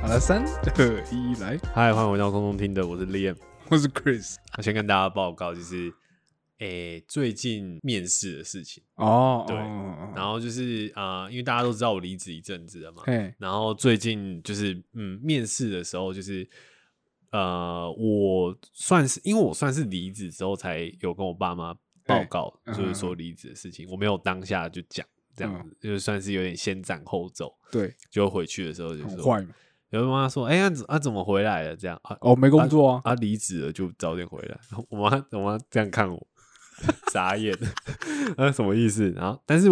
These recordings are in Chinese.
好了，三二一，来，嗨，欢迎回到空中听的，我是 Liam。我是 Chris。我先跟大家报告，就是诶、最近面试的事情，哦，对哦然后就是啊、呃因为大家都知道我离职一阵子了嘛，嘿，然后最近就是嗯，面试的时候就是呃，我算是因为我算是离职之后才有跟我爸妈报告，嗯就是说离职的事情，我没有当下就讲这样子，就是算是有点先斩后奏。对，就回去的时候就是，坏嘛。有妈妈说：“哎、呀，啊怎么回来了？”这样啊，哦，没工作啊，啊，离职了就早点回来。我妈我妈这样看我，傻眼，啊 什么意思？然后，但是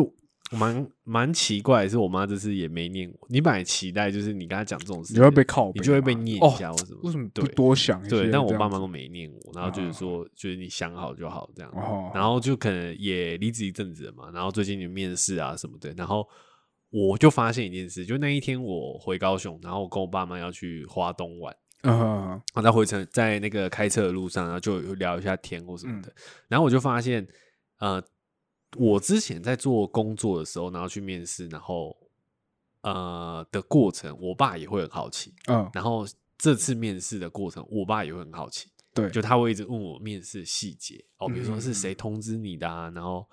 蛮蛮奇怪的是，我妈这次也没念我。你本来期待就是你跟她讲这种事情，你会被靠你就会被念哦一下或什么。为什么不对多想一些？对，但我爸妈都没念我，然后就是说，就是你想好就好这样。哦然后就可能也离职一阵子了嘛，然后最近你面试啊什么的，然后我就发现一件事，就那一天我回高雄，然后我跟我爸妈要去花东玩。嗯，然后在回程在那个开车的路上，然后就有聊一下天或什么嗯。的，然后我就发现，呃，我之前在做工作的时候，然后去面试，然后呃的过程，我爸也会很好奇，嗯，然后这次面试的过程，我爸也会很好奇，对，就他会一直问我面试细节哦，比如说嗯是谁通知你的啊，然后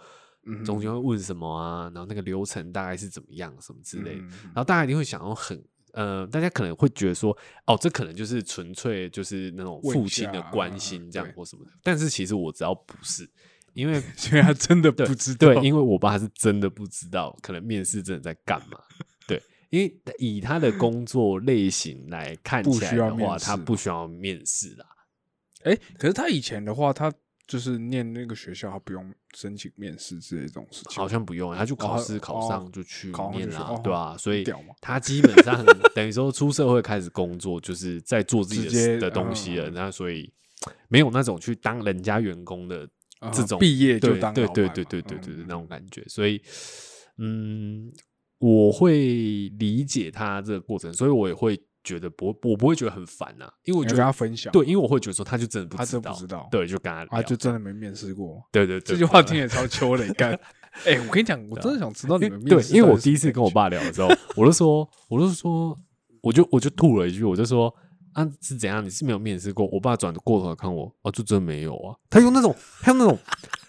嗯中间会问什么啊，然后那个流程大概是怎么样，什么之类的。嗯。然后大家一定会想要很呃，大家可能会觉得说，哦，这可能就是纯粹就是那种父亲的关心这样或什么的。但是其实我知道不是，因为 因为他真的不知道，对，因为我爸是真的不知道，可能面试真的在干嘛。对，因为以他的工作类型来看不起来的话，他不需要面试啦。哎，可是他以前的话，他就是念那个学校，他不用申请面试之类这种事情，好像不用，他就考试考哦上就去念啦，去哦对吧、所以他基本上 等于说出社会开始工作，就是在做自己的的东西了。嗯那所以没有那种去当人家员工的啊这种毕业就对对对对对对对嗯那种感觉。所以嗯，我会理解他这个过程，所以我也会觉得不，我不会觉得很烦呐、因为我觉得跟他分享，对，因为我会觉得说他就真的不知道，真不知道对，就跟他他聊就真的没面试过。对对对，这句话听也超秋的，你看。哎，我跟你讲，我真的想知道你们面试因为我第一次跟我爸聊的时候，我就说，我就说，我就我就吐了一句，我就说啊是怎样？你是没有面试过？我爸转过头来看我，哦，就真没有啊。他用那种，他用那种，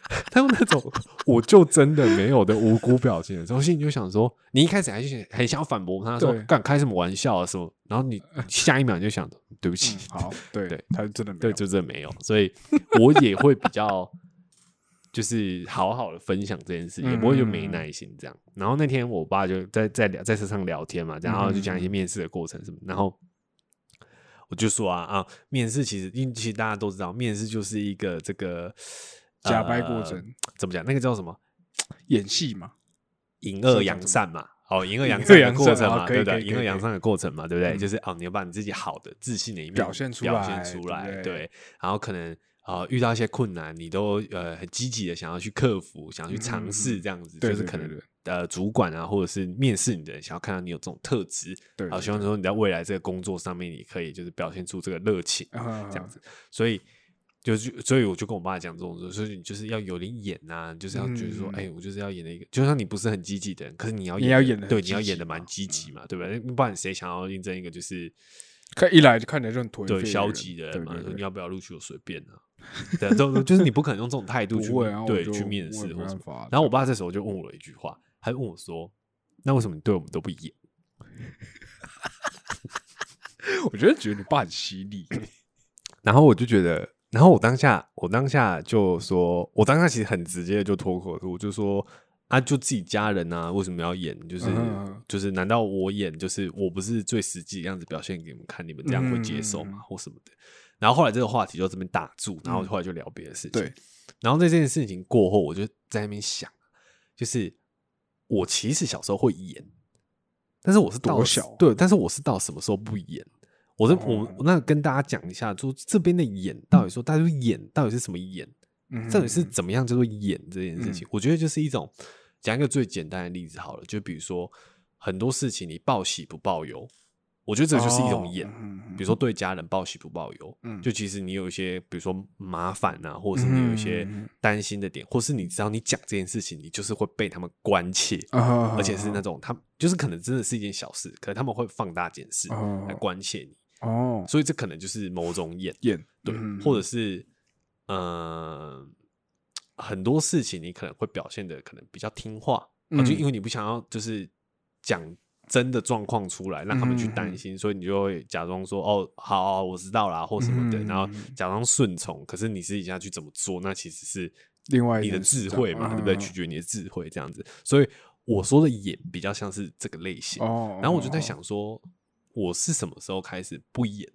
他用那种，我就真的没有的无辜表情的时候，心里就想说，你一开始还是很想要反驳他说对干开什么玩笑啊什么，然后你 下一秒你就想对不起，嗯好，对对他真的没对，有，就真的没有，所以我也会比较就是好好的分享这件事，也不会就没耐心这样。然后那天我爸就在在聊在车上聊天嘛，然后就讲一些面试的过程什么，然后我就说啊啊，面试其实因为其实大家都知道，面试就是一个这个假掰过呃程怎么讲？那个叫什么？演戏嘛，隐恶扬善嘛，哦，隐恶扬善的过程嘛，对不对？隐恶扬善的过程嘛，对不对？嗯就是哦，你要把你自己好的、自信的一面表现出表来现出来，对对对。然后可能呃遇到一些困难，你都呃很积极的想要去克服，想要去尝试这样子，对就是可能呃主管啊，或者是面试你的人，想要看到你有这种特质，好，对对希望说你在未来这个工作上面，你可以就是表现出这个热情，啊这样子。所以就是，所以我就跟我爸讲这种，所以你就是要有点演呐、你就是要觉得说，嗯哎、我就是要演的一个，就算你不是很积极的人，可是你要你要演得对，你要演的蛮积极嘛，对不对？不然谁想要应征一个就是看一来就看起来就很颓废，对消极的人嘛？说你要不要录取我随便啊？对，这种就是你不可能用这种态度去啊，对去面试或什么。然后我爸这时候就问我了一句话，他就问我说：“那为什么你对我们都不演？” 我觉得觉得你爸很犀利，然后我就觉得，然后我当下，我当下就说，我当下其实很直接的就脱口而出，我就说啊，就自己家人啊，为什么要演？就是、就是，难道我演就是我不是最实际的样子表现给你们看，你们这样会接受吗？嗯或什么的？然后后来这个话题就这边打住，然后后来就聊别的事情。对，然后在这件事情过后，我就在那边想，就是我其实小时候会演，但是我是多小对，但是我是到什么时候不演？我这我哦我那跟大家讲一下，说这边的演到底说，大家说演到底是什么演？嗯到底是怎么样叫做演这件事情？我觉得就是一种讲一个最简单的例子好了，就比如说很多事情你报喜不报忧，我觉得这就是一种演。嗯比如说对家人报喜不报忧，嗯就其实你有一些，比如说麻烦啊，或者是你有一些嗯担心的点，或是你知道你讲这件事情，你就是会被他们关切，啊而且是那种他就是可能真的是一件小事，可能他们会放大检视哦来关切你，哦所以这可能就是某种演，演对，嗯或者是呃很多事情你可能会表现的可能比较听话，就因为你不想要就是讲真的状况出来，让他们去嗯担心，所以你就会假装说哦，好好我知道啦，或什么的，嗯然后假装顺从。可是你私底下去怎么做，那其实是另外一你的智慧嘛，对不对？嗯取决于你的智慧这样子。所以我说的演比较像是这个类型。哦，然后我就在想说，我是什么时候开始不演？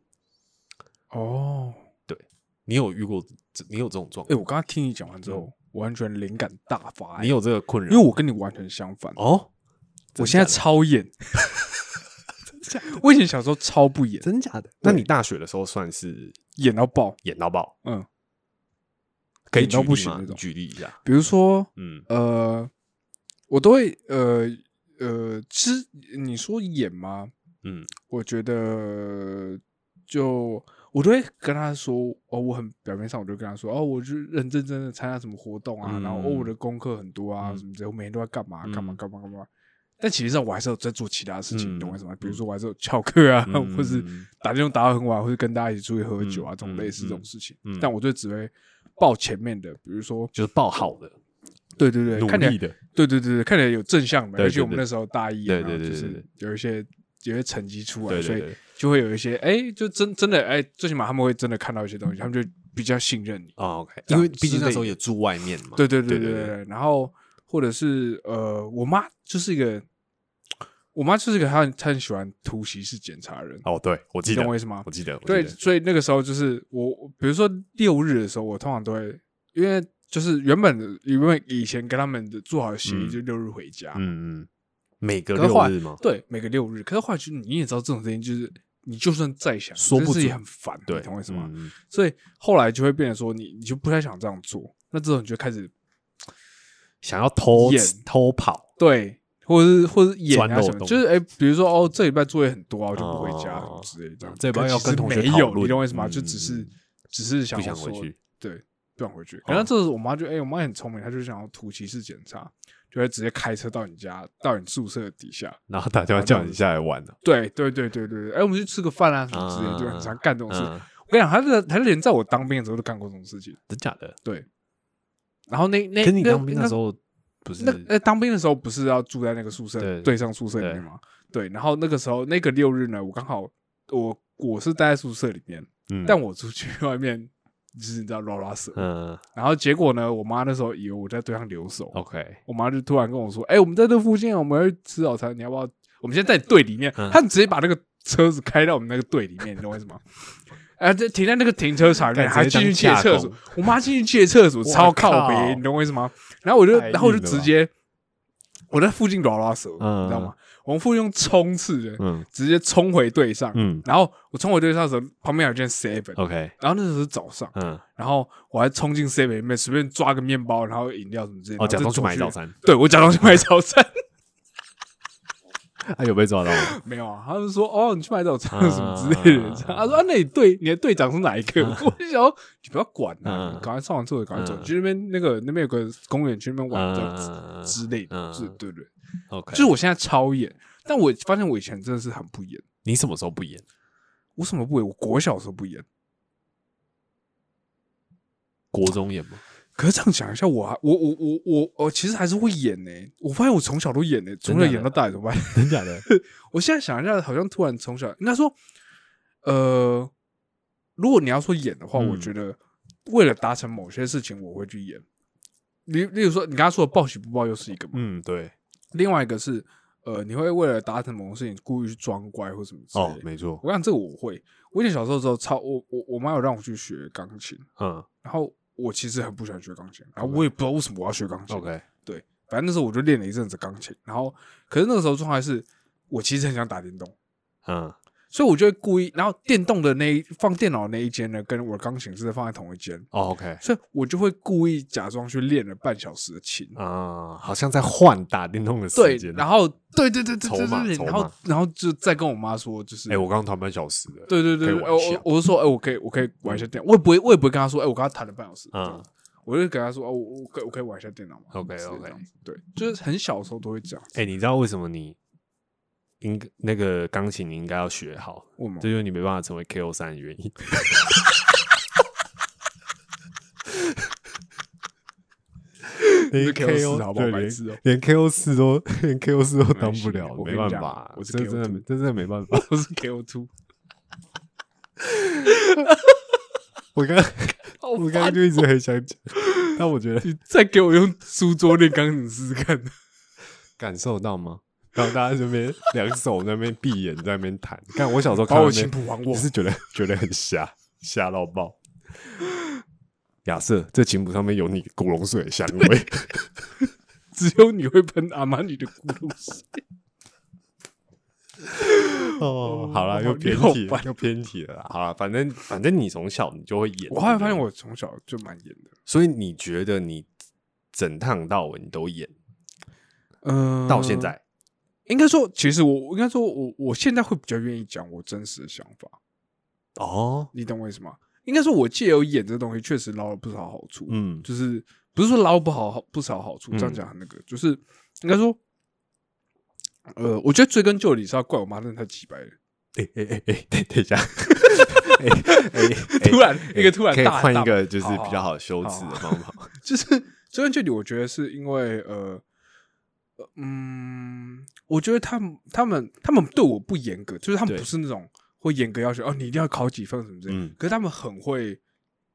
哦，对你有遇过这？你有这种状哎，况？我刚刚听你讲完之后，我完全灵感大发，哎你有这个困扰？因为我跟你完全相反，哦，我现在超演，我以前小时候超不演，的真假的？那你大学的时候算是演到爆，演到爆？嗯，可以演到举例吗？那种举例一下。比如说，嗯呃，我都会，呃呃，其实你说演吗？嗯。我觉得就我都会跟他说，哦，我很表面上我就跟他说，哦，我就认认真真的参加什么活动啊，嗯然后哦，我的功课很多啊，嗯什么之类，我每天都在干嘛干嘛嗯。干嘛干嘛。但其实上我还是有在做其他事情，懂我意思吗？比如说我还是有翘课啊，嗯或是打电话打到很晚，或是跟大家一起出去喝酒啊，嗯这种类似嗯这种事情。嗯。但我就只会报前面的，比如说，就是报好的，对对对，努看起来力的，对对对对，看起来有正向的，而且我们那时候大一，对对对就是对对对。有一些有一些成绩出来，所以就会有一些哎，就真真的哎，最起码他们会真的看到一些东西，他们就比较信任你。哦，OK，因为毕竟那时候也住外面嘛，对对对对对然后或者是呃，我妈就是一个，我妈就是一个她很她很喜欢突袭式检查人，哦，对我记得。你懂我意思吗？我？记得，我对，所以那个时候就是我，比如说六日的时候，我通常都会，因为就是原本的，因为以前跟他们的做好协议，嗯。就六日回家，嗯嗯，每个六日吗？对，每个六日。可是后来就是你也知道这种事情，就是你就算再想，说不这事情准很烦，对，懂我意思吗？所以后来就会变成说，你你就不太想这样做，那之后你就开始想要偷演偷跑，对，或者是或者是演啊什么，就是哎、比如说哦，这礼拜作业很多啊，我就不回家、哦之类的这样。这礼拜要跟同学没有，讨论你懂我意思吗？嗯就只是嗯只是想不想说回去，对，不想回去。然后这时候我妈就哎、我妈很聪明，她就想要突袭式检查，就会直接开车到你家，到你宿舍底下。然后打电话叫你下来玩了，对对对对对对，哎、我们去吃个饭啊什么之类就很常干这种事。嗯我跟你讲，他是他是连在我当兵的时候都干过这种事情。真假的？对，然后那那跟你那当兵的时候不是那那，当兵的时候不是要住在那个宿舍对对上宿舍里面吗？对，然后那个时候那个六日呢，我刚好我我是待在宿舍里面，嗯但我出去外面就是你知道拉拉蛇，嗯然后结果呢，我妈那时候以为我在对上留守，，OK，我妈就突然跟我说：“哎、我们在这附近，我们要去吃早餐，你要不要？我们现在在队里面。嗯他直接把那个车子开到我们那个队里面，你懂我意思吗？哎，这停在那个停车场里面，干直接还进去借厕所。我妈进去借厕所，超靠靠北，你懂我意思吗？然后我就，然后我就直接，我在附近拉拉蛇，嗯你知道吗？我们附近用冲刺的，嗯。直接冲回队上。嗯。然后我冲回队上的时候，旁边有一间 seven，，OK，然后那时候是早上，嗯，然后我还冲进 seven 里面，随便抓个面包，然后饮料什么之类的，哦，假装去买早餐，对我假装去买早餐，他有被抓到。吗？没有啊，他们说哦，你去买早餐啊什么之类的。他说啊，那你队你的队长是哪一个？我就想说你不要管啊，赶快上完厕所赶快走，嗯去那边那个那边有个公园，去那边玩这样子嗯之类的，嗯是对对。，OK，就是我现在超演，但我发现我以前真的是很不演。你什么时候不演？我什么不演？我国小时候不演。国中演吗？可是这样讲一下，我还我我我我我其实还是会演呢、我发现我从小都演呢、从小演到大怎么办？真假的？我现在想一下，好像突然从小应该说，呃，如果你要说演的话，嗯我觉得为了达成某些事情，我会去演。例例如说，你刚刚说的报喜不报忧是一个嘛，嗯，对，另外一个是呃，你会为了达成某个事情故意去装乖或什么之类的。哦，没错，我想这个我会，我以前小时候的时候超我我我妈有让我去学钢琴，嗯然后我其实很不喜欢学钢琴，然后我也不知道为什么我要学钢琴。，OK，对，反正那时候我就练了一阵子钢琴，然后可是那个时候状态是我其实很想打电动，嗯所以我就会故意，然后电动的那一放电脑的那一间呢，跟我的钢琴是放在同一间，哦，OK。所以我就会故意假装去练了半小时的琴。啊，好像在换打电动的对时间，。然后对对对对对对，然后然后就再跟我妈说，就是哎，我刚刚弹半小时的，对对对，我我我是说，哎，我可以我可以玩一下电脑，我也不会我也不会跟他说，哎，我刚刚弹了半小时，嗯嗯，我就跟他说，哦，我我可以我可以玩一下电脑嘛。OK，OK 这样对，就是很小的时候都会这样子，哎，你知道为什么你应那个钢琴你应该要学好？这就是你没办法成为 KO 三的原因。连 KO 四好不好对连白痴哦连 KO 四都连 KO 四都当不了，没办法，我是这 KO 真的真的没办法。我是 KO two，我刚我刚刚就一直很想讲，但我觉得你再给我用书桌练钢琴试试看，感受到吗？然后大家这边两手在那边闭眼在那边弹，看我小时候看把我琴谱还我也，是觉得觉得很瞎，瞎到爆。亚瑟，这琴谱上面有你古龙水的香味。只有你会喷阿玛尼的古龙水。哦，好了，又偏题了，又偏题了啦。好了，反正反正你从小你就会演，我后来发现我从小就蛮演的，所以你觉得你整趟到尾你都演，嗯到现在，应该说，其实我我应该说我我现在会比较愿意讲我真实的想法，哦，你懂我意思吗？应该说，我借由演这东西，确实捞了不少好处。嗯就是不是说捞不好不少好处，嗯这样讲很那个，就是应该说，呃，我觉得追根究底是要怪我妈真的太鸡掰了。哎哎哎哎，等等一下，哎哎，突然哎一个突然可以换一个就是好好比较好修辞的方法。就是追根究底，我觉得是因为呃。呃嗯，我觉得他们、他们、他们对我不严格，就是他们不是那种会严格要求哦，你一定要考几分什么之类的。嗯可是他们很会，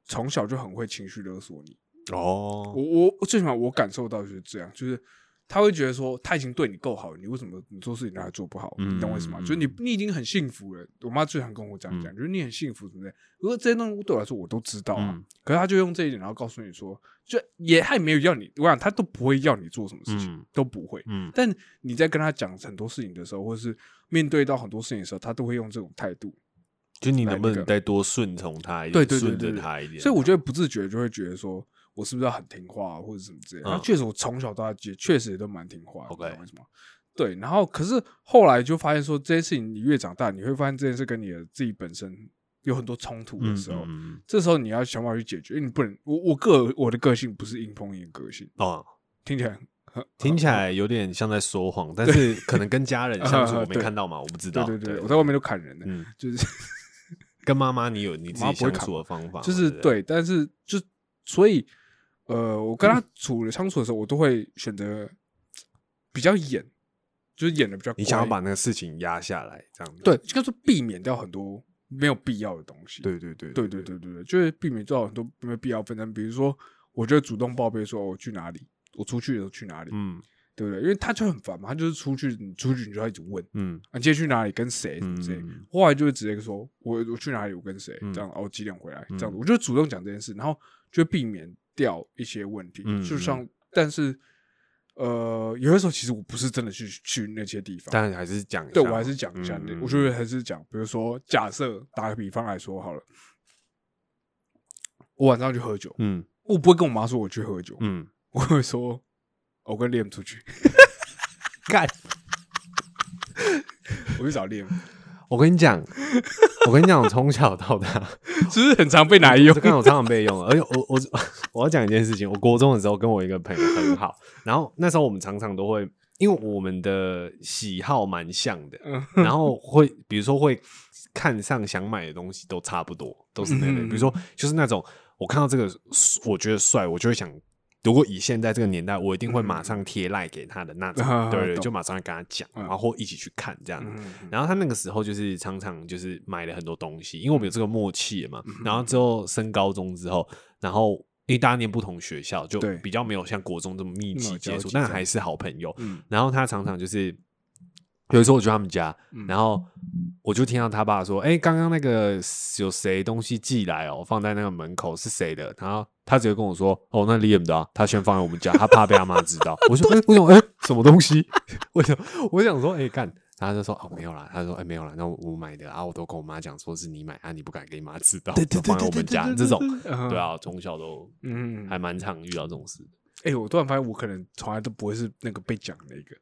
从小就很会情绪勒索你。哦我，我我最起码我感受到就是这样，就是他会觉得说他已经对你够好了，你为什么你做事情他还做不好？嗯你懂我意思吗？嗯就是你你已经很幸福了。我妈最常跟我这样讲，嗯就是你很幸福什么的。如果这些东西对我来说我都知道啊，嗯可是他就用这一点，然后告诉你说，就也他也没有要你，我想他都不会要你做什么事情，嗯都不会。嗯但你在跟他讲很多事情的时候，或是面对到很多事情的时候，他都会用这种态度。就你能不能再多顺从他一点，对对对顺着他一点？所以我觉得不自觉就会觉得说，我是不是要很听话、啊、或者什么之类的。嗯然后确实我从小到大也确实也都蛮听话的 OK 你懂我意思吗？对，然后可是后来就发现说，这件事情你越长大，你会发现这件事跟你的自己本身有很多冲突的嗯时候，嗯嗯这时候你要想办法去解决，因为你不能，我我个我的个性不是硬碰硬的个性，哦，听起来听起来有点像在说谎，但是可能跟家人相处，我没看到嘛，我不知道。对对对，我在外面都砍人的，嗯，就是跟妈妈你有你自己相处的方法，就是对，但是就所以呃，我跟他处的相处的时候，我都会选择比较演，就是演的比较乖。你想要把那个事情压下来，这样子。对，应该说避免掉很多没有必要的东西。对对对对对对对对，就是避免掉很多没有必要纷争。比如说，我就会主动报备说我去哪里，我出去的时候去哪里，嗯对不对？因为他就很烦嘛，他就是出去，你出去你就要一直问，嗯啊，你今天去哪里，跟谁什么之类。嗯后来就会直接说，我我去哪里，我跟谁，嗯这样，哦，几点回来，嗯这样子，我就主动讲这件事，然后就会避免掉一些问题。嗯就像，但是，呃，有的时候其实我不是真的去去那些地方，但还是讲一下，对我还是讲一下，嗯我觉得还是讲，比如说，假设打个比方来说好了，我晚上去喝酒，嗯。我不会跟我妈说我去喝酒，嗯，我会说我跟 Liam 出去，干。我去找 Liam，我跟你讲，我跟你讲，我从小到大，是不是很常被拿来用这？个我常常被用，而且我我 我要讲一件事情，我国中的时候跟我一个朋友很好，然后那时候我们常常都会，因为我们的喜好蛮像的，嗯然后会比如说会看上想买的东西都差不多，都是那类，嗯比如说就是那种我看到这个我觉得帅，我就会想。如果以现在这个年代，我一定会马上贴赖给他的那种，啊 对对，就马上跟他讲，嗯然后或一起去看这样。嗯然后他那个时候就是常常就是买了很多东西，因为我们有这个默契嘛。嗯然后之后升高中之后，然后因为大家念不同学校，就比较没有像国中这么密集接触，但还是好朋友。嗯然后他常常就是有一次我去他们家，嗯然后我就听到他爸说：“哎、刚刚那个有谁东西寄来哦，放在那个门口是谁的？”然后他直接跟我说：“哦，那 Liam 的、啊，他先放在我们家，他怕被他妈知道。”我说：“哎、为什么？哎、什么东西？为什么？”我想说：“哎、干，他就说哦没有啦，他说哎、没有啦，那我我买的啊，我都跟我妈讲说是你买啊，你不敢给你妈知道，对对就放在我们家这种，对对，啊，从小都嗯，还蛮常遇到这种事。哎、我突然发现我可能从来都不会是那个被讲的那个，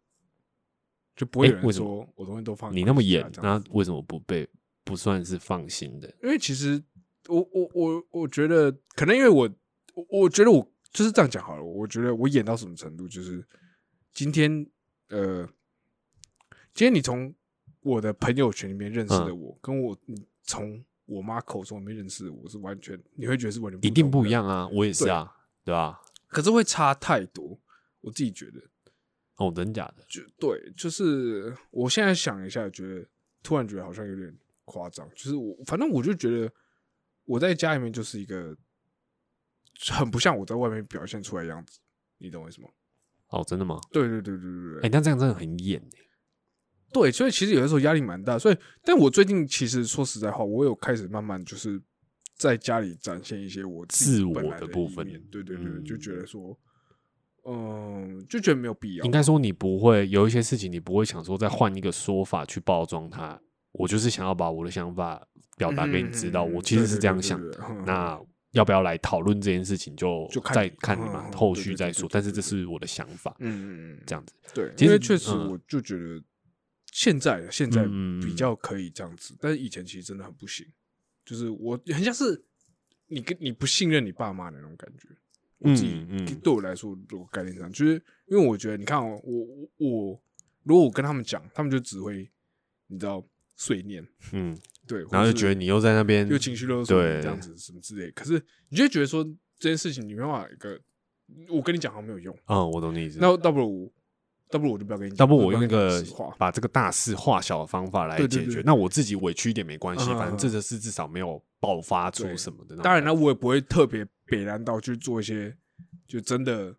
就不会有人说我东西都放你那么严严，，那为什么不被不算是放心的？因为其实我我我我觉得可能因为我我我觉得我就是这样讲好了，我觉得我演到什么程度，就是今天呃，今天你从我的朋友圈里面认识的嗯我，跟我你从我妈口中里面认识的我是完全你会觉得是完全一定不一样啊，我也是啊，对吧？可是会差太多，我自己觉得。哦，真假的？就对，就是我现在想一下，觉得突然觉得好像有点夸张。就是我，反正我就觉得我在家里面就是一个很不像我在外面表现出来的样子，你懂我意思吗？哦，真的吗？对对对对对哎、对，那这样真的很演欸对，所以其实有的时候压力蛮大。所以，但我最近其实说实在话，我有开始慢慢就是在家里展现一些我自我的的部分对对对，嗯就觉得说，嗯，就觉得没有必要。应该说你不会有一些事情，你不会想说再换一个说法去包装它。我就是想要把我的想法表达给你知道，我其实是这样想的。那要不要来讨论这件事情就，再就看你看你嘛，嗯嗯后续再说。但是这是我的想法，嗯嗯嗯，这样子。对，其实因为确实嗯我就觉得现在现在比较可以这样子，但是以前其实真的很不行，就是我很像是你跟你不信任你爸妈的那种感觉。我自己嗯嗯对我来说，如果概念上，就是因为我觉得，你看哦，我我我，如果我跟他们讲，他们就只会你知道碎念，嗯，对，然后就觉得你又在那边又情绪勒索你对这样子什么之类，可是你就会觉得说这件事情你没办法一个，我跟你讲好像没有用，嗯，我懂你意思。那倒不如倒不如我就不要跟你讲，要不我就用一个把这个大事化小的方法来解决，那我自己委屈一点没关系，反正这个事至少没有爆发出对什么的。当然呢，我也不会特别北然到去做一些就真的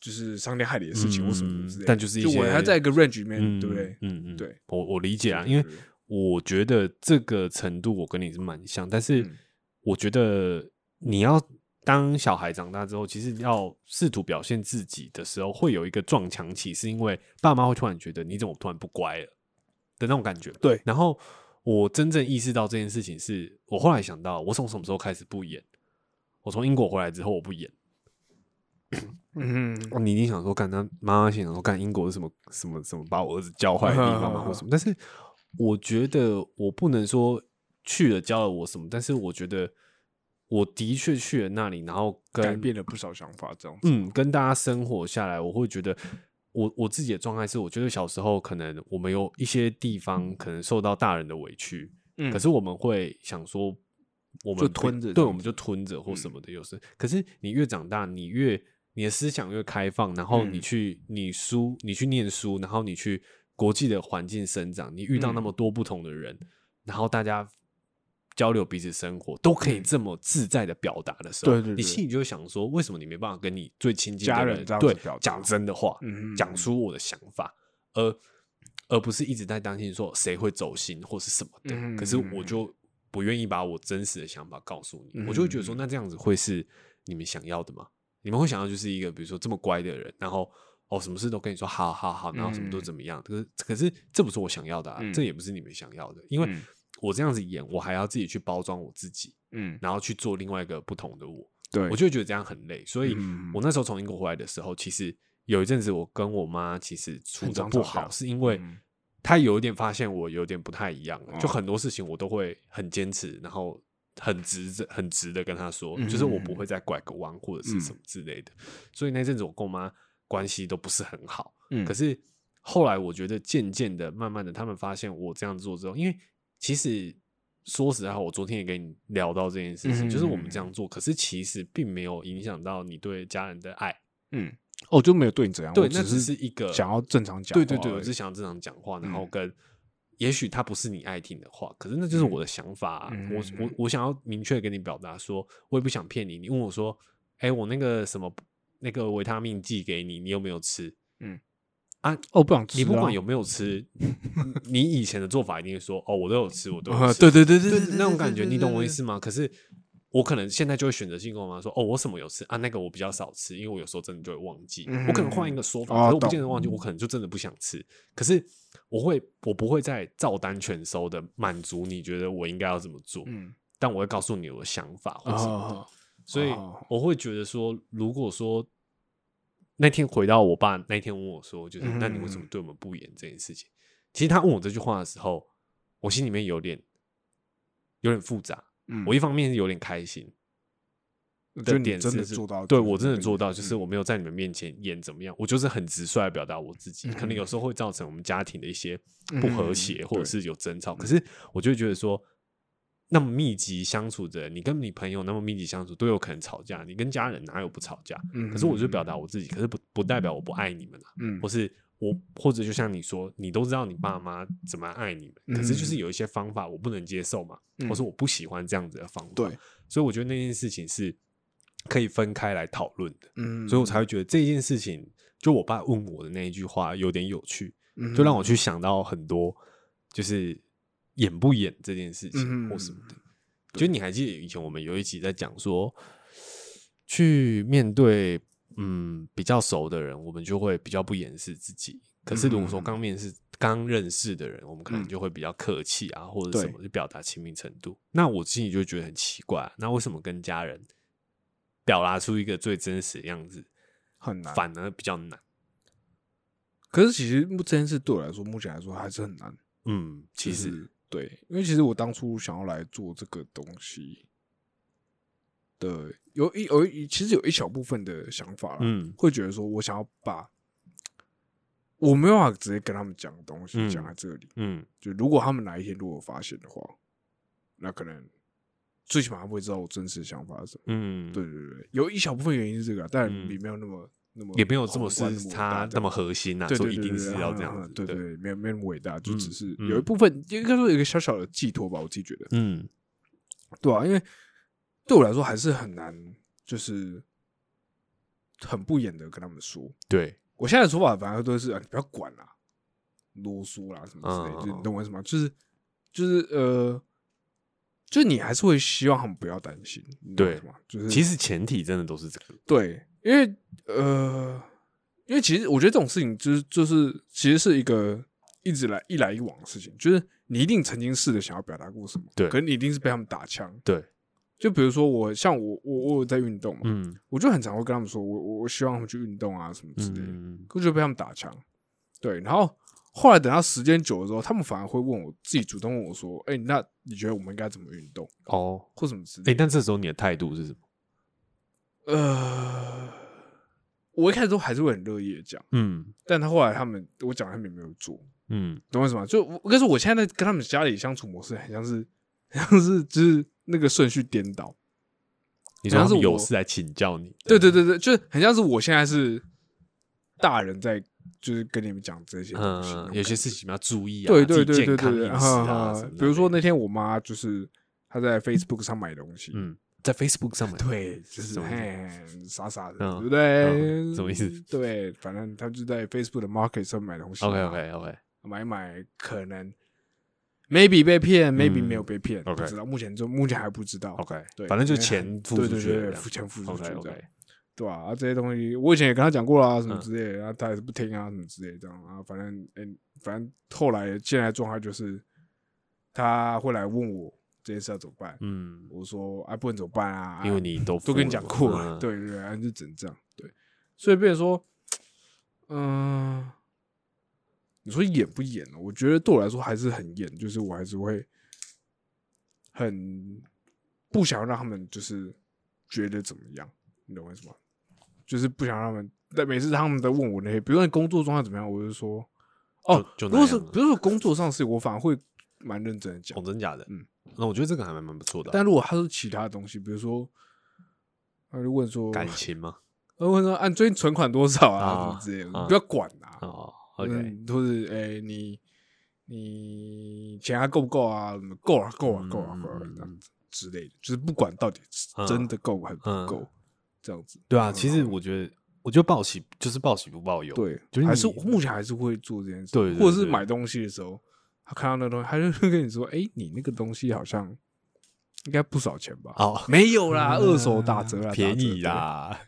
就是伤天害理的事情或什么之类的，嗯但就是一些就我还在一个 range 里面，嗯，对不对？嗯嗯，对，我我理解啊，因为我觉得这个程度我跟你是蛮像，但是嗯我觉得你要当小孩长大之后，其实要试图表现自己的时候，会有一个撞墙期，是因为爸妈会突然觉得你怎么突然不乖了的那种感觉。对然后我真正意识到这件事情是，我后来想到，我从什么时候开始不演？我从英国回来之后，我不演。嗯，哦，你一定想说，干他妈妈心想说，干英国是什么什么什么把我儿子教坏的地方吗，或什么？但是我觉得我不能说去了教了我什么，但是我觉得我的确去了那里，然后跟改变了不少想法，这样子。嗯，跟大家生活下来，我会觉得我我自己的状态是，我觉得小时候可能我们有一些地方可能受到大人的委屈，嗯可是我们会想说，我们就，吞着对我们就吞着或什么的，有时。可是你越长大，你越你的思想越开放，然后你嗯去你书，你去念书，然后你去国际的环境生长，你遇到那嗯么多不同的人，然后大家。交流彼此生活都可以嗯这么自在的表达的时候，对对对你心里就会想说，为什么你没办法跟你最亲近的家人对讲真的话，嗯讲出我的想法，而而不是一直在担心说谁会走心或是什么的。嗯可是我就不愿意把我真实的想法告诉你，嗯我就会觉得说，那这样子会是你们想要的吗？你们会想要就是一个比如说这么乖的人，然后哦什么事都跟你说好好好，然后什么都怎么样？可是可是这不是我想要的啊，嗯。这也不是你们想要的，因为嗯。我这样子演，我还要自己去包装我自己，嗯，然后去做另外一个不同的我。对，我就会觉得这样很累，所以嗯。我那时候从英国回来的时候，其实有一阵子我跟我妈其实处的不好，是因为嗯。她有一点发现我有点不太一样就很多事情我都会很坚持，然后很直着、很直的跟她说，嗯就是我不会再拐个弯或者是什么之类的。所以那阵子我跟我妈关系都不是很好，嗯可是后来我觉得渐渐的、慢慢的，他们发现我这样做之后，因为其实说实在话，我昨天也跟你聊到这件事情，嗯就是我们这样做，可是其实并没有影响到你对家人的爱。嗯，哦，就没有对你怎样，对，只是是一个想要正常讲话，对对对，我是想要正常讲话，然后嗯跟。也许他不是你爱听的话，可是那就是我的想法、啊。我我我想要明确跟你表达说，我也不想骗你。你问我说，哎、我那个什么那个维他命寄给你，你有没有吃？嗯啊，哦，不想吃啊，你不管有没有吃，你以前的做法一定会说，哦，我都有吃，我都有啊，吃。对对对对对对，那种感觉，你懂我意思吗？可是我可能现在就会选择性跟我妈说，哦，我什么有吃啊，那个我比较少吃，因为我有时候真的就会忘记。嗯我可能换一个说法，哦可是我不懂见得忘记，我可能就真的不想吃。可是我会，我不会再照单全收的满足你觉得我应该要怎么做，嗯，但我会告诉你我的想法或什么的。哦，所以哦。我会觉得说，如果说那天回到我爸那天问我说，就是、嗯那你为什么对我们不严？这件事情？其实他问我这句话的时候，我心里面有点有点复杂。嗯。我一方面是有点开心的点是是的做到，对我真的做到，就是嗯。我没有在你们面前演怎么样，我就是很直率的表达我自己，可能有时候会造成我们家庭的一些不和谐，或者是有争吵。可是我就觉得说，那么密集相处的人，你跟你朋友那么密集相处，都有可能吵架，你跟家人哪有不吵架？嗯可是我就表达我自己，可是不不代表我不爱你们啊，嗯或是我或者就像你说，你都知道你爸妈怎么爱你们，可是就是嗯有一些方法我不能接受嘛，嗯或是我不喜欢这样子的方法，对，所以我觉得那件事情是可以分开来讨论的，嗯，所以我才会觉得这件事情，就我爸问我的那一句话有点有趣，嗯就让我去想到很多，就是演不演这件事情嗯或什么的。就你还记得以前我们有一集在讲说，去面对嗯比较熟的人，我们就会比较不掩饰自己。可是如果说嗯刚面试、刚认识的人，我们可能嗯就会比较客气啊，或者什对么，就表达亲密程度。那我心里就会觉得很奇怪啊、那为什么跟家人表达出一个最真实的样子，很难。反而比较难？可是其实目这件事对我来说，目前来说还是很难。嗯，其实就是对，因为其实我当初想要来做这个东西的，有一有一其实有一小部分的想法啦，嗯会觉得说我想要把我没有办法直接跟他们讲的东西嗯讲在这里。嗯就如果他们哪一天如果发现的话，那可能最起码他们会知道我真实的想法是什么。嗯，对对对，有一小部分原因是这个啊，但嗯也没有那么那么也没有这么是伟大这样他那么核心啊，对对说一定是要这样子，对对，对没有没有那么伟大，就嗯只是嗯有一部分应该说有一个小小的寄托吧，我自己觉得，嗯对啊，因为对我来说还是很难，就是很不演的跟他们说。对，我现在的说法反而都是啊，你不要管啦，啰嗦啦什么之类就你懂我意思吗？就是就是呃，就是你还是会希望他们不要担心，你懂我意思吗？就是其实前提真的都是这个，对，因为呃，因为其实我觉得这种事情就是就是其实是一个一直来一来一往的事情，就是你一定曾经试着想要表达过什么，对可能你一定是被他们打枪。对，就比如说我像我我我有在运动嘛，嗯我就很常会跟他们说，我我我希望他们去运动啊什么之类的，嗯可是就被他们打枪。对，然后后来等到时间久了之后，他们反而会问我自己主动问我说，哎、那你觉得我们应该怎么运动哦，或什么之类哎，的？但这时候你的态度是什么？呃，我一开始都还是会很乐意的讲。嗯但他后来他们我讲他们也没有做，嗯懂我意思吗？就我跟你说，我现在跟他们家里相处模式很像是，很像是就是那个顺序颠倒。你像是有事来请教你，对对对对，就是很像是我现在是大人在，就是跟你们讲这些东西。嗯，有些事情要注意啊，对对对对对哈比如说那天我妈就是她在 Facebook 上买东西，嗯，在 Facebook 上买，对，就是什么意思嘿傻傻的，嗯对不对？嗯什么意思？对，反正她就在 Facebook 的 Market 上买东西嘛。OK OK OK，买买可能 maybe 被骗，maybe 嗯没有被骗，OK 不知道，目前就目前还不知道。OK，对，反正就因为还钱付出去了付钱付出去 OK，对吧、啊？这些东西我以前也跟他讲过啦，什么嗯之类的，然后他还是不听啊，什么之类的，这样啊，反正嗯、反正后来现在状态就是他会来问我这件事要怎么办，嗯，我说啊，不能怎么办啊？因为你都都跟你讲过了，对对，啊就只能这样，对，所以变成说，嗯、你说演不演呢？我觉得对我来说还是很演，就是我还是会很不想让他们就是觉得怎么样，你懂我意思吗？就是不想让他们，但每次他们在问我那些，比如说你工作状态怎么样，我就说，哦，就就如果是比如说工作上的事，我反而会蛮认真的讲哦，。真假的？嗯，那我觉得这个还蛮蛮不错的啊。但如果他说其他的东西，比如说，他就问说，感情吗？他问说，按，你最近存款多少啊？啊什么之类的，啊不要管啊。哦，OK，嗯，或者哎，你你钱还够不够啊？什么够啊，够了，嗯够啊，够了，嗯这样子之类的，就是不管到底真的够还是不嗯够，这样子。对啊，其实我觉得，我觉得报喜就是报喜不报忧。对，就是还是目前还是会做这件事，对或者是买东西的时候，他看到那东西，他就会跟你说，哎，你那个东西好像应该不少钱吧？哦，没有啦，二手打折啦，便宜啦，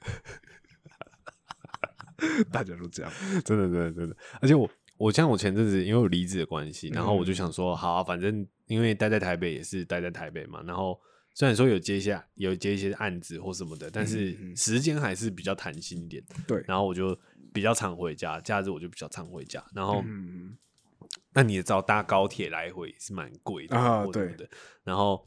大家都这样。真的真的真的。而且我我像我前阵子因为我离职的关系，然后我就想说，好啊、反正因为待在台北也是待在台北嘛，然后虽然说有接下有接一些案子或什么的，但是时间还是比较弹性一点。对，然后我就比较常回家，假日我就比较常回家。然后，嗯，那你也知道，搭高铁来回是蛮贵的对的。然后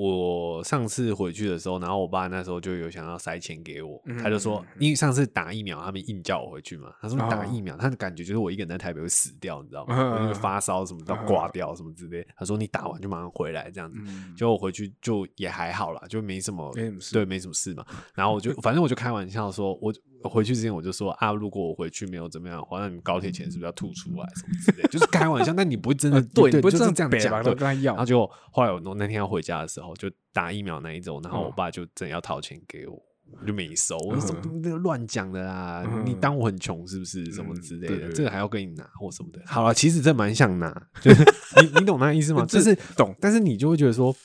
我上次回去的时候，然后我爸那时候就有想要塞钱给我，嗯他就说，因为上次打疫苗，他们硬叫我回去嘛。他说打啊疫苗，他的感觉就是我一个人在台北会死掉，你知道吗？啊我就会发烧什么到啊挂掉什么之类。他说你打完就马上回来这样子。嗯结果我回去就也还好啦，就没什么，没什么事对，没什么事嘛。然后我就反正我就开玩笑说，我我回去之前我就说啊，如果我回去没有怎么样的话，那你们高铁钱是不是要吐出来什么之类的？就是开玩笑，但你不会真的呃对，对，你不就是这样讲，对。跟他要然后，就后来我那天要回家的时候，就打疫苗那一种，然后我嗯爸就真的要掏钱给我。我就没收，我说乱讲的啦，嗯你当我很穷是不是？什么嗯之类的，这个还要跟你拿或什么的。好了，其实这蛮想拿，就 是你你懂那意思吗？就是懂但是你就会觉得说，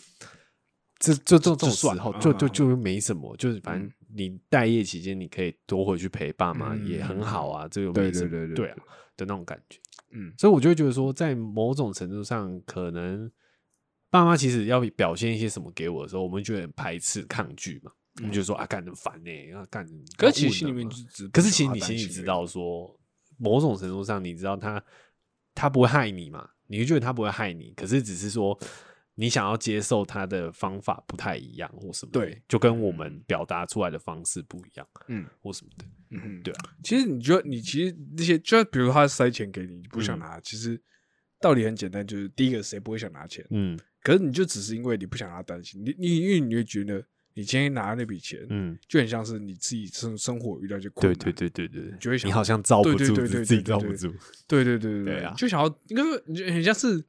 这这这这种时候就就嗯就没什么，就是反正你待业期间你可以多回去陪爸妈嗯也很好啊，这个对没什么对对对对啊的那种感觉。嗯所以我就会觉得说，在某种程度上，可能爸妈其实要表现一些什么给我的时候，我们就很排斥、抗拒嘛。我们就说啊，干很烦呢，啊干。嗯可是其实心里面就是只可是其实你心里知道说，某种程度上你知道他他不会害你嘛，你就觉得他不会害你，可是只是说你想要接受他的方法不太一样或什么的，对就跟我们表达出来的方式不一样嗯。或什么的，嗯哼，对啊。其实你觉得你其实那些，就比如他塞钱给你，你不想嗯。拿，其实道理很简单，就是第一个谁不会想拿钱？嗯。可是你就只是因为你不想让他担心，你你因为你会觉得你今天拿那笔钱，嗯，就很像是你自己生生活遇到一些困难，对对对对对，就会想你好像遭不住，自己对对对罩不住，对对对对对啊。就想要，因为你就很像是，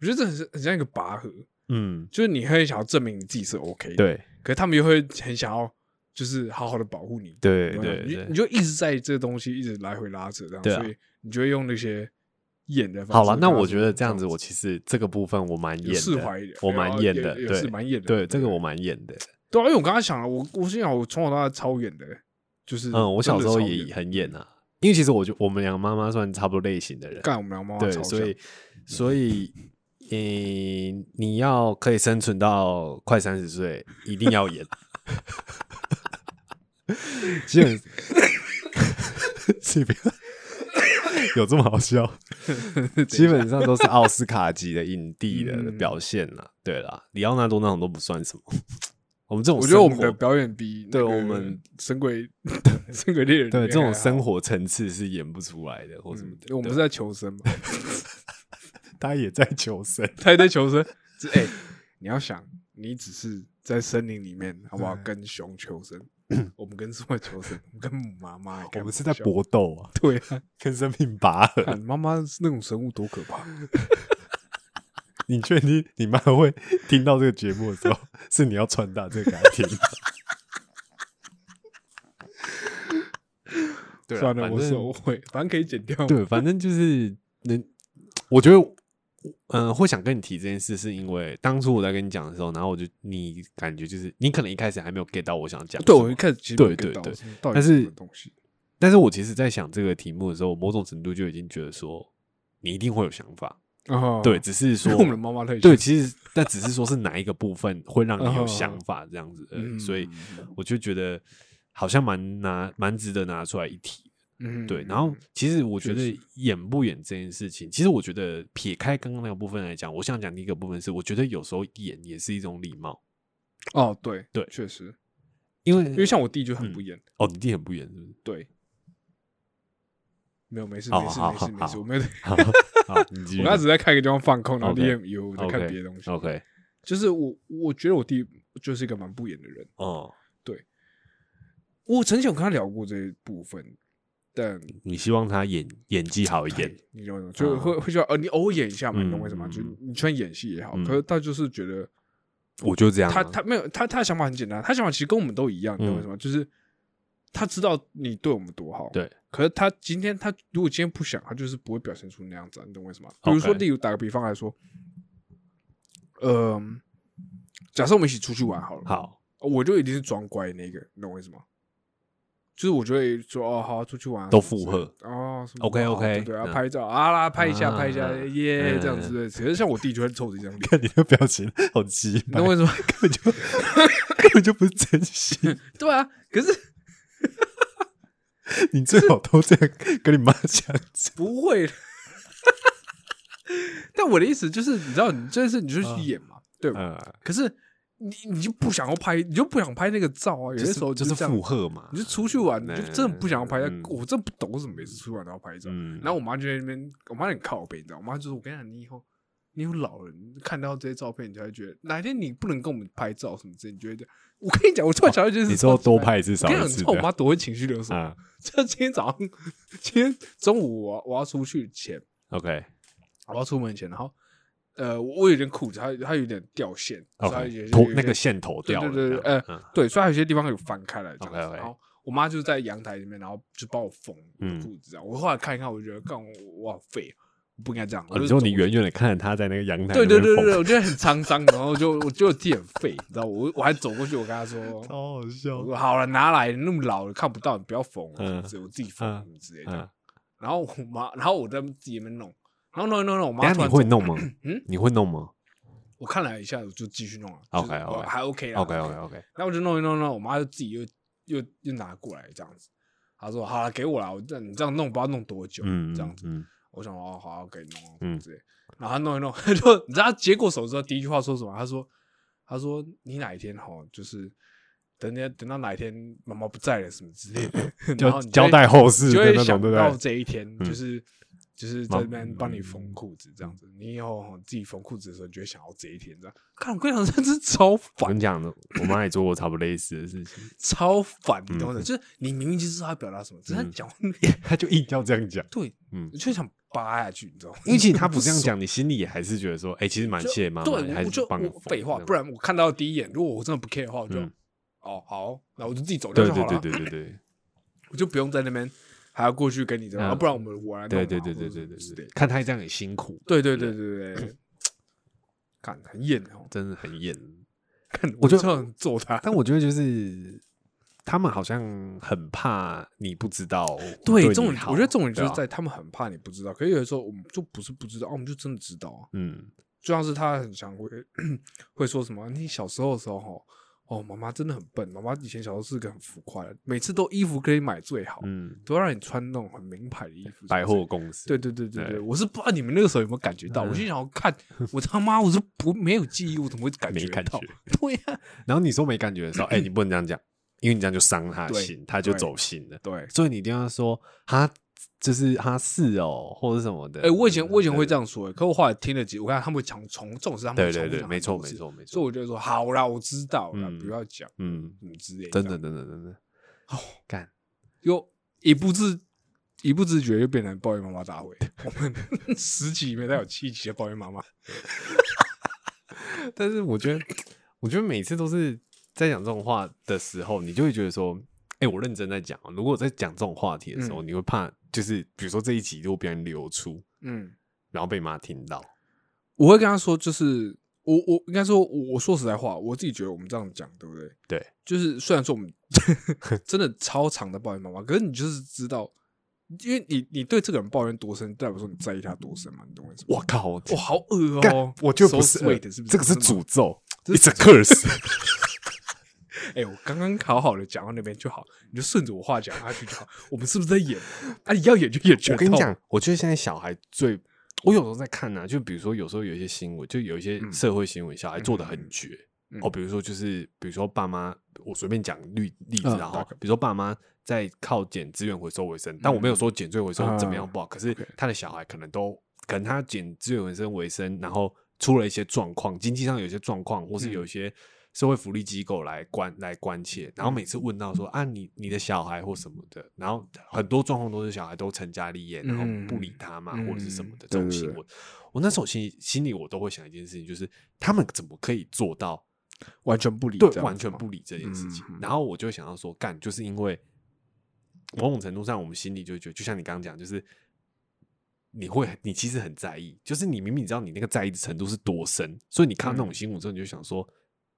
我觉得这很像很像一个拔河，嗯，就是你会想要证明你自己是 OK，的，对可是他们又会很想要，就是好好的保护你，对对对你你。就一直在这个东西一直来回拉扯这样，对啊所以你就会用那些演的好了，那我觉得说这样子，我其实这个部分我蛮演的我蛮演的，对，是蛮演的，对，这个我蛮演的。对啊，因为我刚才想了，我我心想我从小到大超演的，就是嗯，我小时候也很演啊，因为其实我就我们两个妈妈算差不多类型的人，干我们两个妈妈对，所以所以，呃，你要可以生存到快三十岁，一定要演。基本这边 有这么好笑？基本上都是奥斯卡级的影帝的嗯表现啦。对啦，里奥纳多那种都不算什么。我们这种我觉得我们的表演比对那个我们神鬼神鬼猎人对这种生活活层次是演不出来的，或什么的。因为我们是在求生嘛，他也在求生。他也在求生。这哎，你要想，你只是在森林里面，好不好？跟熊求生，我们跟什么求生？我们跟母妈妈，我们是在搏斗啊，对啊，跟生命拔河。妈妈是那种生物多可怕。你确定你妈会听到这个节目的时候，是你要传达这个给她听？对啊，算了，我反正手会，反正可以剪掉。对，反正就是能，我觉得，嗯、会想跟你提这件事，是因为当初我在跟你讲的时候，然后我就你感觉就是你可能一开始还没有 get 到我想讲什么，对我一开始其实对对对但是东西，但是我其实在想这个题目的时候，某种程度就已经觉得说，你一定会有想法，哦对，只是 说我们的妈妈太对，其实但只是说是哪一个部分会让你有哦想法这样子嗯所以我就觉得好像蛮拿蛮值得拿出来一提。嗯对，然后其实我觉得演不演这件事情，其实我觉得撇开刚刚那个部分来讲，我想讲第一个部分是，我觉得有时候演也是一种礼貌，哦，对对确实，因为因为像我弟就很嗯不演，哦，你弟很不演是不是？对，没有没事哦没事没事没事，我没有 我刚才只是在开一个地方放空，然后为我在看别的东西。OK，就是我我觉得我弟就是一个蛮不演的人，哦，对。我曾经有跟他聊过这一部分，但你希望他演演技好一点，你懂吗？就会会说呃，你偶尔演一下嘛，你懂为什么就你虽然演戏也好，嗯可是他就是觉得我就这样啊，他他没有他他的想法很简单，他想法其实跟我们都一样，你懂为什么？就是他知道你对我们多好，对。可是他今天他如果今天不想，他就是不会表现出那样子啊，你懂为什么？比如说例如打个比方来说，呃，假设我们一起出去玩好了，好，我就一定是装乖的那个，你懂我意思吗？就是我就会说哦，好，出去玩啊都附和哦什么 OK，OK，哦对对啊，嗯拍照啊啦，拍一下，啊拍一下，嗯耶，嗯这样子的。可是像我弟就会臭着一张脸，看你的表情好鸡掰，你懂我意思吗？根本就根本就不是真心，对啊，可是 你最好都这样跟你妈讲。不会。但我的意思就是，你知道，你这次你就去演嘛，对吧？呃，可是你你就不想要拍，你就不想拍那个照啊。有些时候就是这样附，和嘛，你就出去玩，你就真的不想要拍。我真的不懂为什么每次出去玩都要拍照。嗯，然后我妈就在那边，我妈很靠背，你知道吗？我妈就说：“我跟你讲，你以后你有老了，你看到这些照片，你就会觉得哪天你不能跟我们拍照什么之类，你觉得？我跟你讲，我突然想到一件事，你说多拍一次少一次你知道我妈多会情绪勒索。啊就今天早上，今天中午我我要出去前，，OK 我要出门前，然后呃，我有一件裤子，它它有点掉线，所以它有些那个线头掉了，对对对呃对，所以它有些地方有翻开来这样子。然后我妈就在阳台里面，然后就帮我缝嗯裤子这样。我后来看一看，我觉得干我我好废，我不应该这样。哦你说我就你远远的看着他在那个阳台，对对对对对，，我觉得很沧桑，然后就我就自己很废，你知道，我我还走过去，我跟他说，超好笑我说好了，拿来，那么老了看不到，你不要缝，自己缝之类的。嗯，然后我妈，然后我在自己那边弄，然后弄一弄弄，我妈突然走你会弄吗？嗯，你会弄吗我看了一下，我就继续弄了。OK，OK 还 OK 啦？OK OK OK，然后我就弄一弄弄，我妈就自己又又又拿过来这样子，她说好了，给我了，我这你这样弄不知道弄多久，嗯，这样子。嗯，我想哦，好给你弄嗯之类。然后她弄一弄，他就你知道他接过手之后第一句话说什么？她说他说你哪一天哈，就是等等等到哪一天妈妈不在了什么之类的，然后就交代后事的那种，就会想对？到这一天，嗯就是就是在那边嗯帮你缝裤子这样子。你以后自己缝裤子的时候，你就会想要这一天这样。看我跟你讲，真是超我烦跟你，讲，我妈也做过差不多类似的事情，超烦，你懂嗯吗？就是你明明就知道他表达什么，只是讲 她就硬要这样讲，对，嗯你，就想扒下去，你知道吗？因为其实她不这样 爽讲，你心里也还是觉得说，哎，其实蛮就谢妈妈对，的，还我就是帮废话，缝不然我看到第一眼，如果我真的不 care 的话，我就、嗯哦好，那我就自己走掉对对就好了，对对对对我就不用在那边还要过去跟你这样，嗯啊不然我们我来弄嘛对对对对对对看他这样很辛苦，对对对对对，看很厌哦，真的很厌。看我就想揍他，但我觉得就是他们好像很怕你不知道对你这种我觉得重点就是在他们很怕你不知道，可是有的时候我们就不是不知道，啊我们就真的知道啊，嗯就像是他很想会 会说什么，你小时候的时候吼。哦，妈妈真的很笨。妈妈以前小时候是个很浮夸的，每次都衣服可以买最好，嗯，都要让你穿那种很名牌的衣服，百货公司对对对对对，对我是不知道你们那个时候有没有感觉到，嗯我心想要看，我他妈我是不没有记忆，我怎么会感觉到没感觉？对呀、然后你说没感觉的时候，哎，你不能这样讲，因为你这样就伤他的心，他就走心了。对，所以你一定要说他就是他是哦，或者什么的。哎、我以前我以前会这样。样说、可我后来听了几，我看他们会讲从这种事，他们会对对对，没错没错没错。所以我就说好啦，我知道了，嗯不要讲嗯，之类的，真的这样真的真的哦，干又一不自一不自觉就变成抱怨妈妈大会。我们 十集里面再有七集的抱怨妈妈，但是我觉得，我觉得每次都是在讲这种话的时候，你就会觉得说，哎、我认真在讲哦。如果我在讲这种话题的时候，你会怕，就是比如说这一集如果别人流出，嗯，然后被妈听到，我会跟他说，就是我我应该说，我我说实在话，我自己觉得我们这样讲对不对？对，就是虽然说我们 真的超长的抱怨妈妈，可是你就是知道，因为你你对这个人抱怨多深，代表说你在意他多深嘛，你懂我意思吗？我靠，我，好恶干哦！我就不 So 是 sweet，是不是？这个是诅咒这，It's 是 a curse。哎、我刚刚好好的讲到那边就好，你就顺着我话讲下去就好。我们是不是在演？啊，你要演就演我跟你讲，我觉得现在小孩最，我有时候在看呢、就比如说有时候有一些新闻，就有一些嗯社会新闻，小孩做的很绝。嗯哦，比如说就是，比如说爸妈，我随便讲例例子嗯然后比如说爸妈在靠捡资源回收为生，但我没有说捡资源回收怎么样不好，可是他的小孩可能都可能他捡资源回收为生，然后出了一些状况，经济上有些状况，或是嗯有一些社会福利机构来关来关切，然后每次问到说啊，你你的小孩或什么的，然后很多状况都是小孩都成家立业，然后不理他嘛，嗯或者是什么的这种新闻，我那时候心心里我都会想一件事情，就是他们怎么可以做到？完全不理，对完全不理这件事情。然后我就想要说，干，就是因为某种程度上，我们心里就会觉得，就像你刚刚讲，就是你会，你其实很在意，就是你明明知道你那个在意的程度是多深，所以你看到那种新闻之后，你就想说，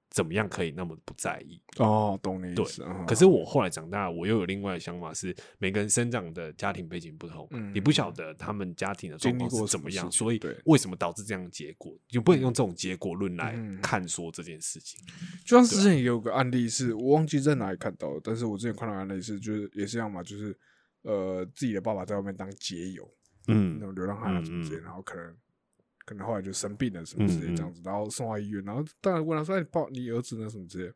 怎么样可以那么不在意？哦，懂你意思。嗯可是我后来长大，我又有另外的想法是，每个人生长的家庭背景不同，嗯你不晓得他们家庭的状况怎么样，所以对为什么导致这样的结果，就不能用这种结果论来嗯看说这件事情。就像之前也有个案例是，我忘记在哪里看到，但是我之前看到案例是，就是也是这样嘛，就是呃自己的爸爸在外面当街友，那嗯种流浪汉啊什么之类的，然后可能可能后来就生病了什么之类这样子，然后送到医院，然后当然问他说：“哎，你爸你儿子呢？什么之类。”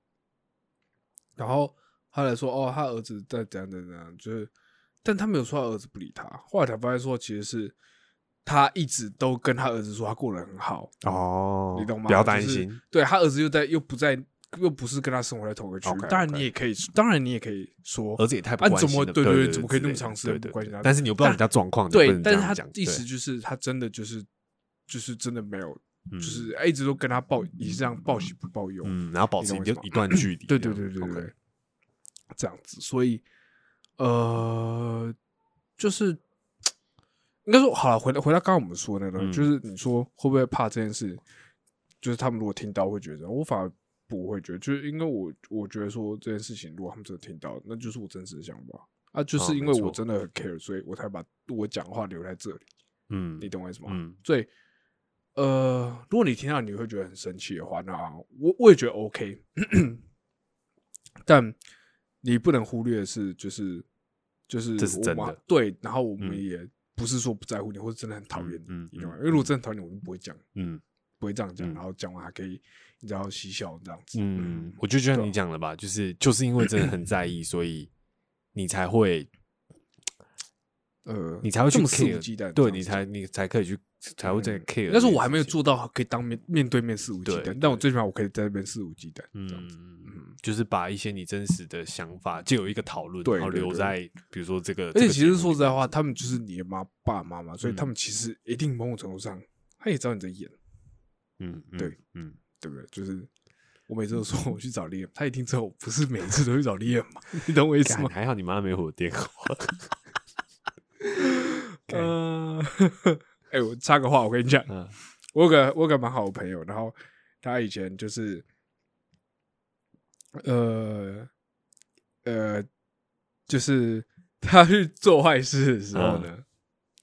然后他来说：“哦，他儿子在怎样怎样就是，但他没有说他儿子不理他。后来才发现说，其实是他一直都跟他儿子说他过得很好，哦你懂吗？不要担就是心。对他儿子又在又不在，又不是跟他生活在同一个区当然你也可以，当然你也可以说儿子也太不关心了，么对对对对，怎么可以那么长时间不关心他但是你又不知道人家状况，对，但是他意思就是他真的就是就是真的没有，嗯就是哎一直都跟他报，也是这样报喜不报忧。嗯，然后保持一一段距离对对对对这样子，所以呃，就是应该说好了，回到回到刚刚我们说的那个，嗯就是你说会不会怕这件事？就是他们如果听到会觉得，我反而不会觉得，就是因为我我觉得说这件事情，如果他们真的听到，那就是我真实的想法啊，就是因为我真的很 care，所以我才把我讲话留在这里，嗯你懂我意思吗？嗯所以，呃，如果你听到你会觉得很生气的话，那我我也觉得 OK，但你不能忽略的是，就是就是这是我嘛真的对，然后我们嗯。也不是说不在乎你，或者真的很讨厌你，嗯嗯你懂吗？嗯因为如果真的讨厌你，我就不会讲，嗯。不会这样讲，嗯。然后讲完还可以，你知道嬉笑这样子，嗯，我觉得就像对啊你讲了吧，就是就是因为真的很在意，所以你才会呃，你才会去这么肆无 care，忌惮，对你才你才可以去才会在 care。但是我还没有做到可以当面面对面肆无忌对惮，但我最起码我可以在那边肆无忌惮，嗯这样子。嗯，就是把一些你真实的想法，就有一个讨论，然后留在比如说这个，而且其实说实在话，他们就是你的妈爸妈嘛，所以嗯他们其实一定某种程度上，他也知道你在演，嗯，嗯对，嗯，对不对？就是我每次都说我去找 Liam，他一定知道我不是每一次都去找 Liam 嘛，你懂我意思吗？干还好你妈没有我电话，干嗯，哎，我插个话，我跟你讲，嗯我有个我有个蛮好的朋友，然后他以前就是，呃呃，就是他去做坏事的时候呢，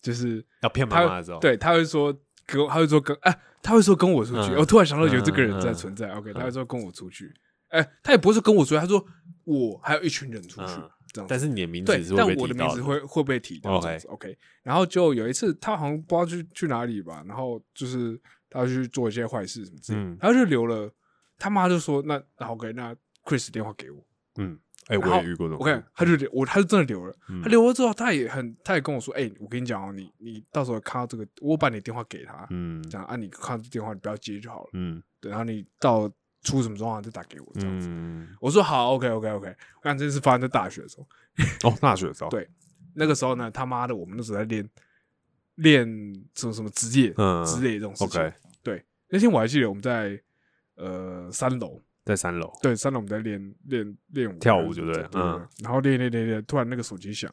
就是要骗妈他妈的时候，对，他会说跟他会说跟哎、他会说跟我出去。嗯我突然想到有这个人在存在。OK，他会说跟我出去。哎、他也不是说跟我出去，他说我还有一群人出去、嗯这样子。但是你的名字对，是会被但我的名字会会被提到 OK 这样子。OK，然后就有一次他好像不知道去去哪里吧，然后就是他去做一些坏事什么之类的，嗯他就留了他妈就说那那 OK，那 Chris 电话给我。嗯，哎，然后我也遇过这种 OK，他就留我，他就真的留了。嗯他留了之后，他也很，他也跟我说：“哎、我跟你讲哦，你你到时候看到这个，我把你电话给他，嗯这样啊，你看到这电话你不要接就好了。嗯对，然后你到出什么状况就打给我这样子。嗯，我说好，OK OK OK。我看这件事发生在大学的时候，哦，大学的时候，对那个时候呢，他妈的，我们那时候在练练什么什么职业嗯。之类的这种事情。，OK，对，那天我还记得我们在呃三楼，在三楼，对，三楼我们在练练练舞跳舞对不对嗯。然后练练练练，突然那个手机响，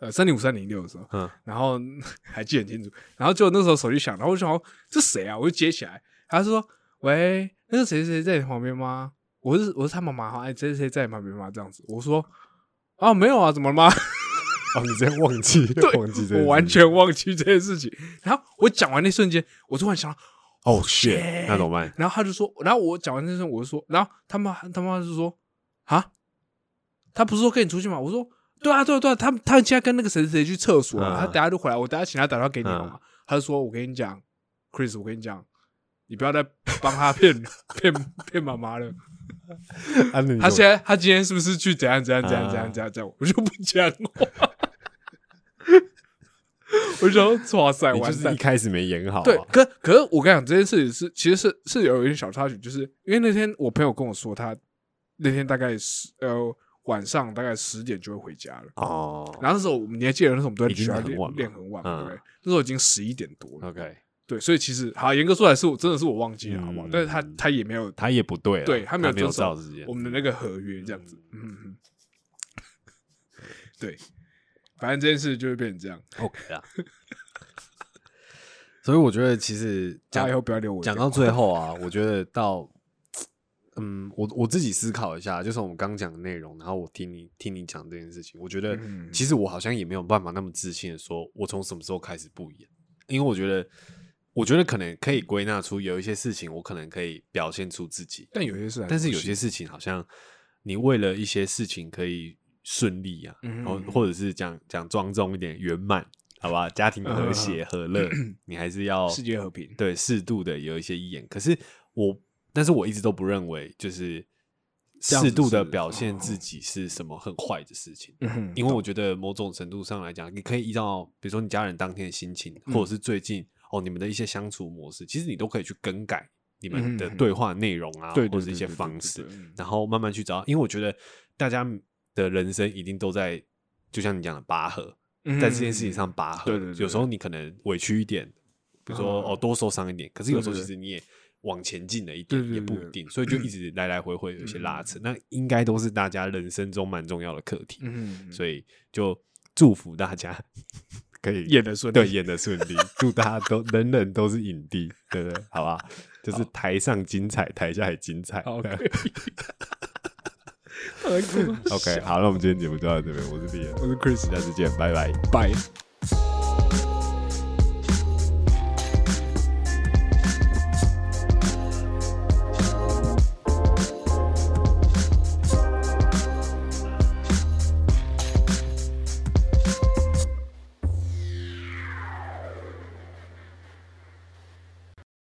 呃，三零五三零六的时候，嗯。然后还记得很清楚，然后就那时候手机响，然后我就想说这谁啊？我就接起来，他就说：“喂，那个谁谁谁在你旁边吗？”我是我是他妈妈哈，哎，谁谁谁在你旁边吗？这样子，我说：“啊，没有啊，怎么了吗？” 哦，你真忘记对忘记这，我完全忘记这件事情。然后我讲完那瞬间，我突然想到，哦 shit，那怎么办？然后他就说，然后我讲完那声，我就说，然后他妈他妈就说，啊，他不是说跟你出去吗？我说，对啊，对啊，对啊，他他现在跟那个谁谁谁去厕所啊，嗯他等下就回来，我等下请他打电话给你好嗯吗？他就说，我跟你讲，Chris，我跟你讲，你不要再帮他骗 骗骗妈妈了。他现在他今天是不是去怎样怎样怎样怎样啊怎样怎样？我就不讲话。我就说，哇塞，完蛋你就是一！开始没演好啊，对，可可是我跟你讲，这件事情是其实是是有一点小插曲，就是因为那天我朋友跟我说，他那天大概十呃晚上大概十点就会回家了。哦然后那时候我们你还记得那时候我们都在学校练很晚嘛练很晚，对不对嗯？那时候已经十一点多了。，OK，对，所以其实好严格说来是我真的是我忘记了，好不好嗯？但是他他也没有他也不对了，对他没有没有遵守照时间我们的那个合约这样子。嗯对，反正这件事就会变成这样。OK 啦。所以我觉得其实 讲以后不要留我讲到最后啊，我觉得到嗯，我我自己思考一下，就是我们刚讲的内容，然后我听你听你讲这件事情，我觉得嗯其实我好像也没有办法那么自信的说，我从什么时候开始不一样，因为我觉得，我觉得可能可以归纳出有一些事情，我可能可以表现出自己，但有些事但是有些事情好像你为了一些事情可以顺利啊，嗯然后或者是讲讲庄重一点圆满，好吧，家庭和谐和乐，你还是要世界和平对适度的有一些意言。可是我，但是我一直都不认为就是适度的表现自己是什么很坏的事情。嗯因为我觉得某种程度上来讲，你可以依照比如说你家人当天的心情，嗯或者是最近哦你们的一些相处模式，其实你都可以去更改你们的对话内容啊，或者一些方式然后慢慢去找。因为我觉得大家的人生一定都在，就像你讲的拔河，嗯在这件事情上拔河。对对对有时候你可能委屈一点，比如说啊。哦多受伤一点，可是有时候其实你也往前进了一点，也不一定，所以就一直来来回回有一些拉嗯扯。那应该都是大家人生中蛮重要的课题，嗯，所以就祝福大家可以演的顺利对演的顺利，祝大家都人人都是影帝，对不对？好吧，就是台上精彩，台下也精彩。OK，好，那我们今天节目就到这边，我是李岩，我是 Chris，下次见，拜拜。拜。